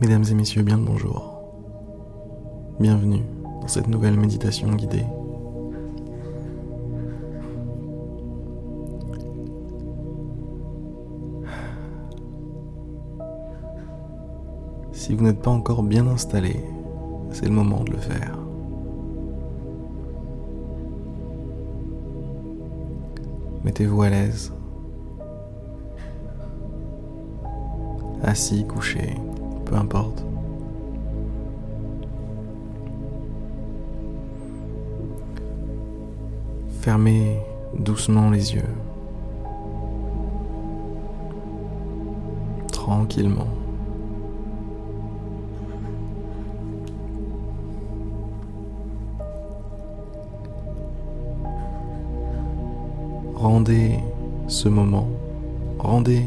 Mesdames et messieurs, bien le bonjour. Bienvenue dans cette nouvelle méditation guidée. Si vous n'êtes pas encore bien installé, c'est le moment de le faire. Mettez-vous à l'aise. Assis, couché, peu importe. Fermez doucement les yeux. Tranquillement. Rendez ce moment, rendez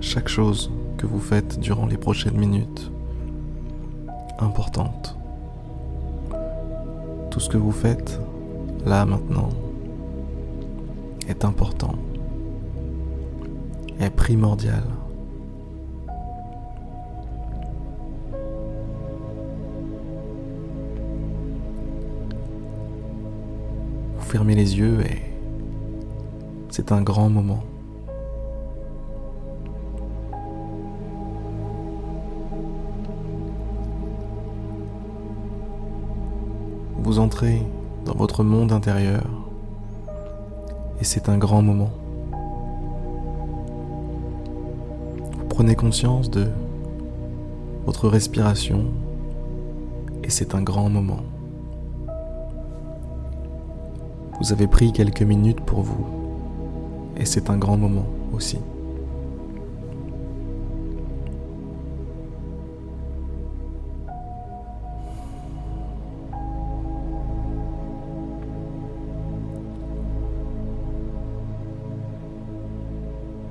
chaque chose que vous faites durant les prochaines minutes importante. Tout ce que vous faites là maintenant est important, est primordial. Vous fermez les yeux et c'est un grand moment. Vous entrez dans votre monde intérieur et c'est un grand moment. Vous prenez conscience de votre respiration et c'est un grand moment. Vous avez pris quelques minutes pour vous et c'est un grand moment aussi.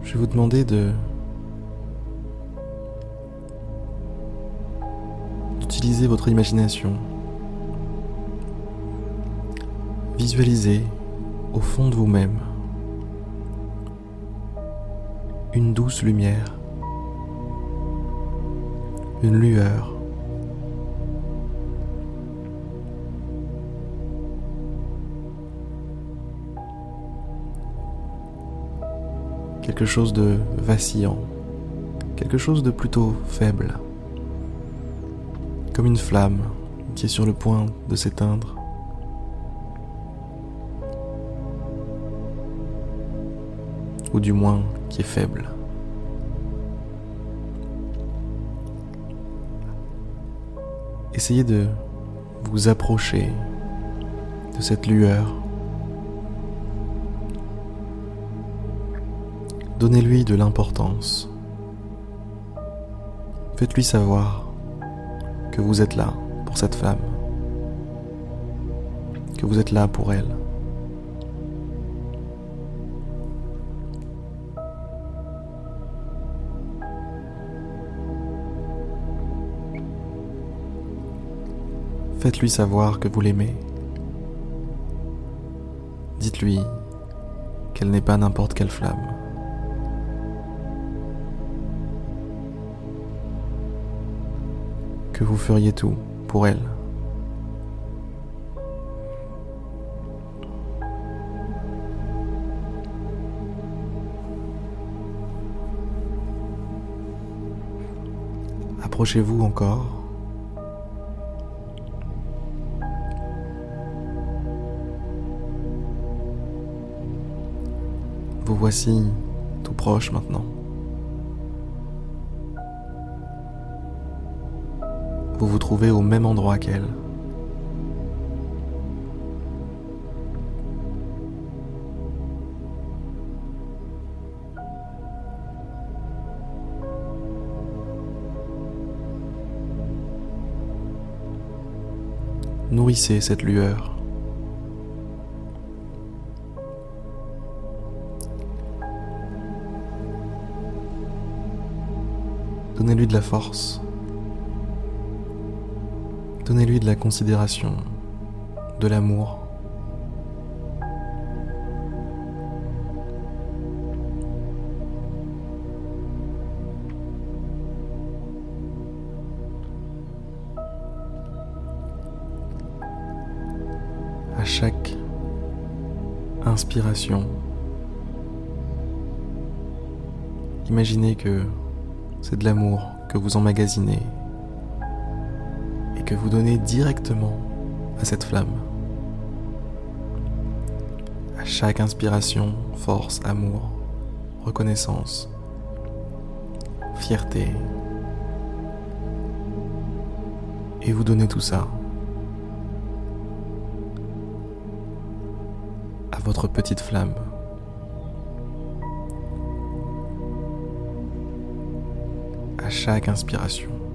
Je vais vous demander de d'utiliser votre imagination. Visualisez au fond de vous-même une douce lumière, une lueur. Quelque chose de vacillant, quelque chose de plutôt faible, comme une flamme qui est sur le point de s'éteindre. ou du moins qui est faible. Essayez de vous approcher de cette lueur. Donnez-lui de l'importance. Faites-lui savoir que vous êtes là pour cette femme, que vous êtes là pour elle. Faites-lui savoir que vous l'aimez. Dites-lui qu'elle n'est pas n'importe quelle flamme. Que vous feriez tout pour elle. Approchez-vous encore Vous voici tout proche maintenant. Vous vous trouvez au même endroit qu'elle. Nourrissez cette lueur. Donnez-lui de la force. Donnez-lui de la considération, de l'amour. À chaque inspiration, imaginez que c'est de l'amour que vous emmagasinez que vous donnez directement à cette flamme. À chaque inspiration, force, amour, reconnaissance, fierté. Et vous donnez tout ça à votre petite flamme. À chaque inspiration.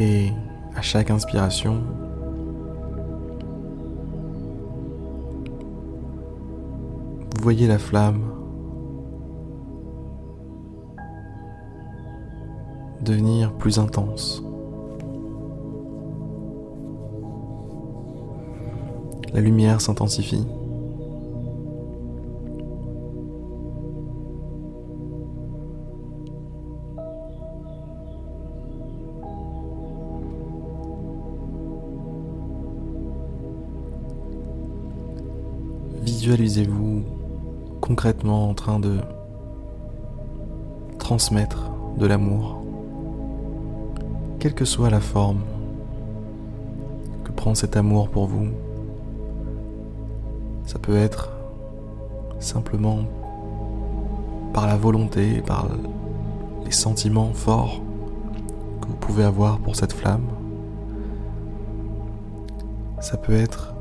Et à chaque inspiration, vous voyez la flamme devenir plus intense. La lumière s'intensifie. Concrètement en train de transmettre de l'amour, quelle que soit la forme que prend cet amour pour vous. Ça peut être simplement par la volonté, par les sentiments forts que vous pouvez avoir pour cette flamme. Ça peut être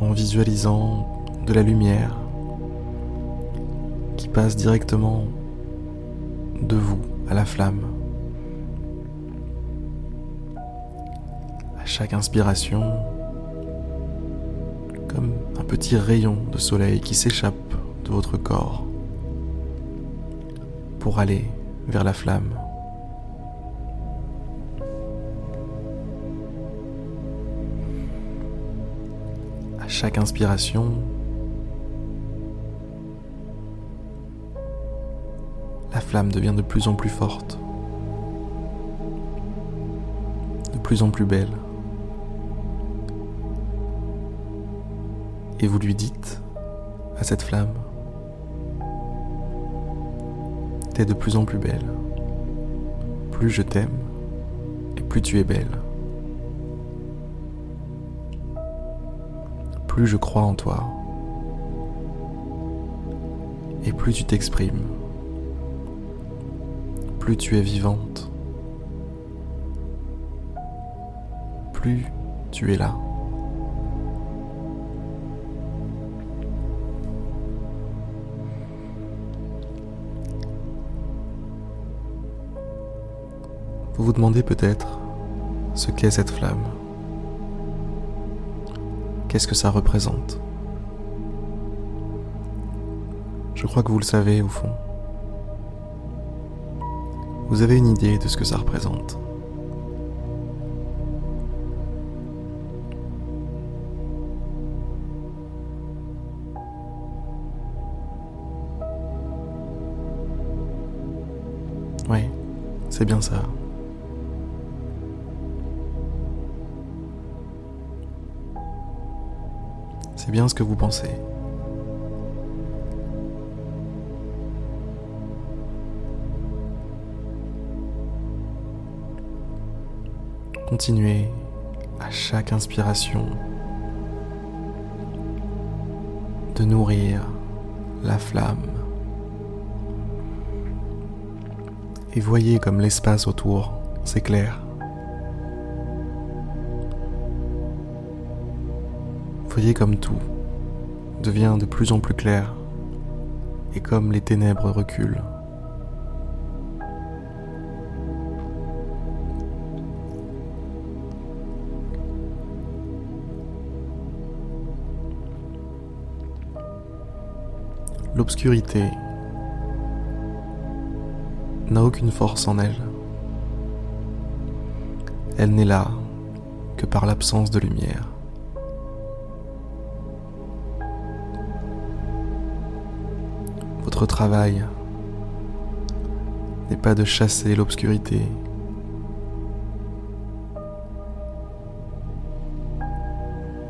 en visualisant de la lumière passe directement de vous à la flamme. À chaque inspiration, comme un petit rayon de soleil qui s'échappe de votre corps pour aller vers la flamme. À chaque inspiration, flamme devient de plus en plus forte, de plus en plus belle. Et vous lui dites à cette flamme, t'es de plus en plus belle. Plus je t'aime, et plus tu es belle. Plus je crois en toi, et plus tu t'exprimes plus tu es vivante, plus tu es là. Vous vous demandez peut-être ce qu'est cette flamme. Qu'est-ce que ça représente? Je crois que vous le savez au fond. Vous avez une idée de ce que ça représente. Oui, c'est bien ça. C'est bien ce que vous pensez. Continuez à chaque inspiration de nourrir la flamme. Et voyez comme l'espace autour s'éclaire. Voyez comme tout devient de plus en plus clair et comme les ténèbres reculent. L'obscurité n'a aucune force en elle. Elle n'est là que par l'absence de lumière. Votre travail n'est pas de chasser l'obscurité,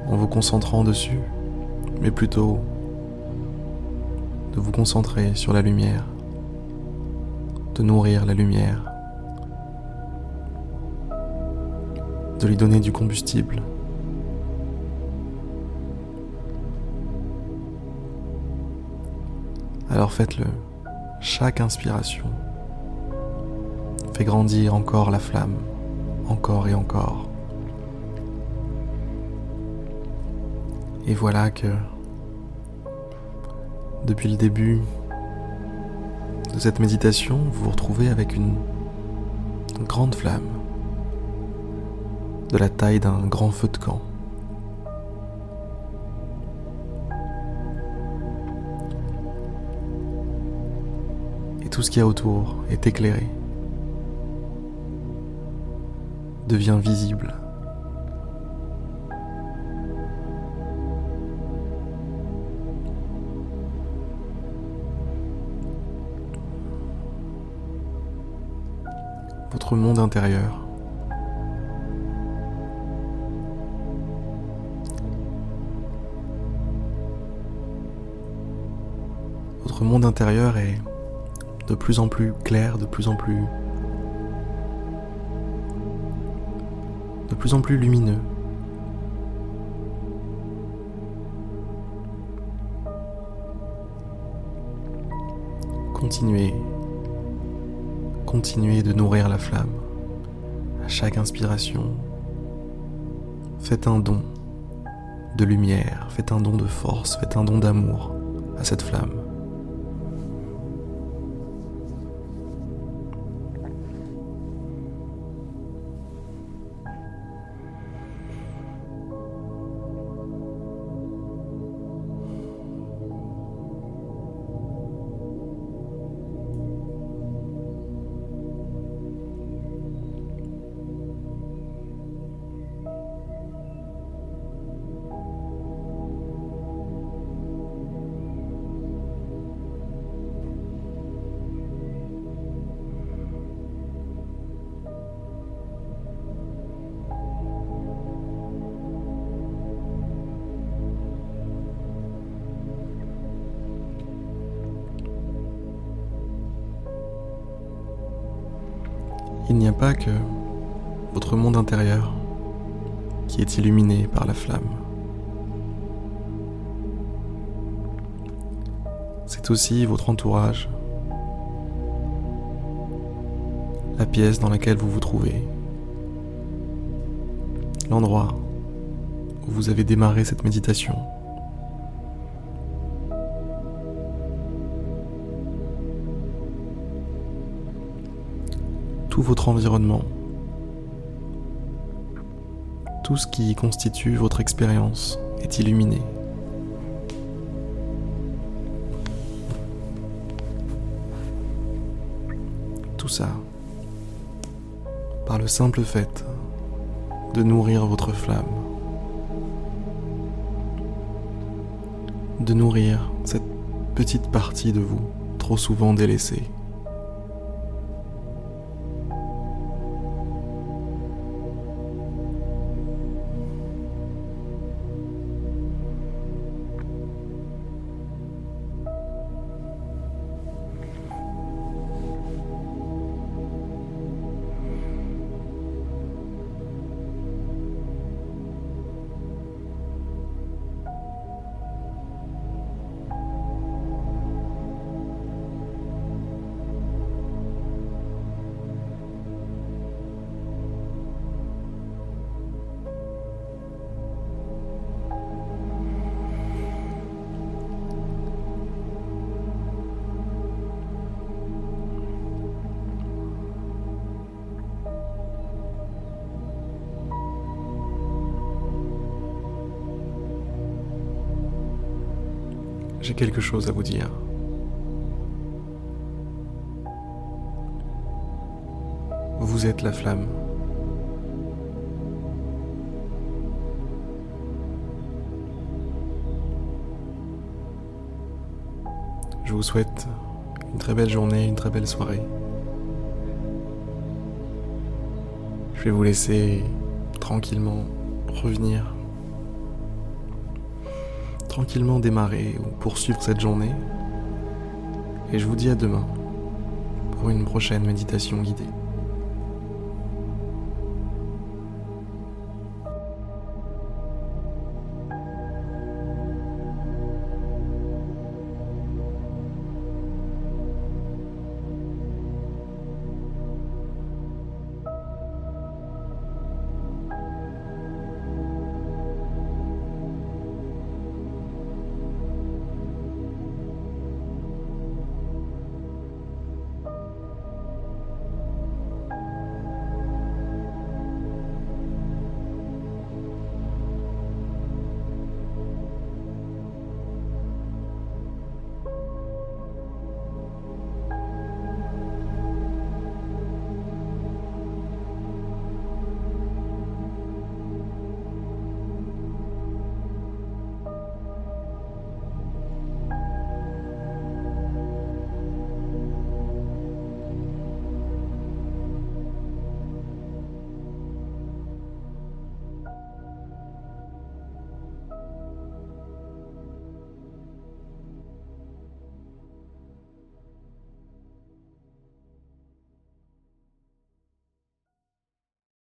en vous concentrant dessus, mais plutôt de vous concentrer sur la lumière, de nourrir la lumière, de lui donner du combustible. Alors faites-le, chaque inspiration fait grandir encore la flamme, encore et encore. Et voilà que depuis le début de cette méditation, vous vous retrouvez avec une, grande flamme, de la taille d'un grand feu de camp. Et tout ce qu'il y a autour est éclairé, devient visible. Monde intérieur. Votre monde intérieur est de plus en plus clair, de plus en plus de plus en plus lumineux. Continuez continuez de nourrir la flamme. À chaque inspiration, faites un don de lumière, faites un don de force, faites un don d'amour à cette flamme. Il n'y a pas que votre monde intérieur qui est illuminé par la flamme. C'est aussi votre entourage, la pièce dans laquelle vous vous trouvez, l'endroit où vous avez démarré cette méditation. Tout votre environnement, tout ce qui constitue votre expérience est illuminé. Tout ça par le simple fait de nourrir votre flamme, de nourrir cette petite partie de vous trop souvent délaissée. J'ai quelque chose à vous dire. Vous êtes la flamme. Je vous souhaite une très belle journée, une très belle soirée. Je vais vous laisser tranquillement revenir tranquillement démarrer ou poursuivre cette journée. Et je vous dis à demain pour une prochaine méditation guidée.